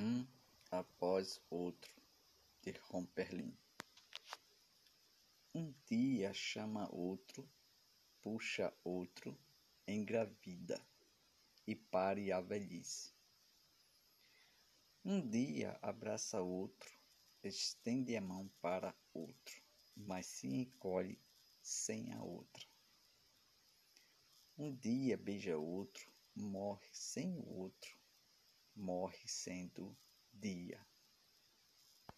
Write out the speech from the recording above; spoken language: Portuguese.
um após outro, de Romperlin. Um dia chama outro, puxa outro, engravida e pare a velhice. Um dia abraça outro, estende a mão para outro, mas se encolhe sem a outra. Um dia beija outro, morre sem o morre sendo dia.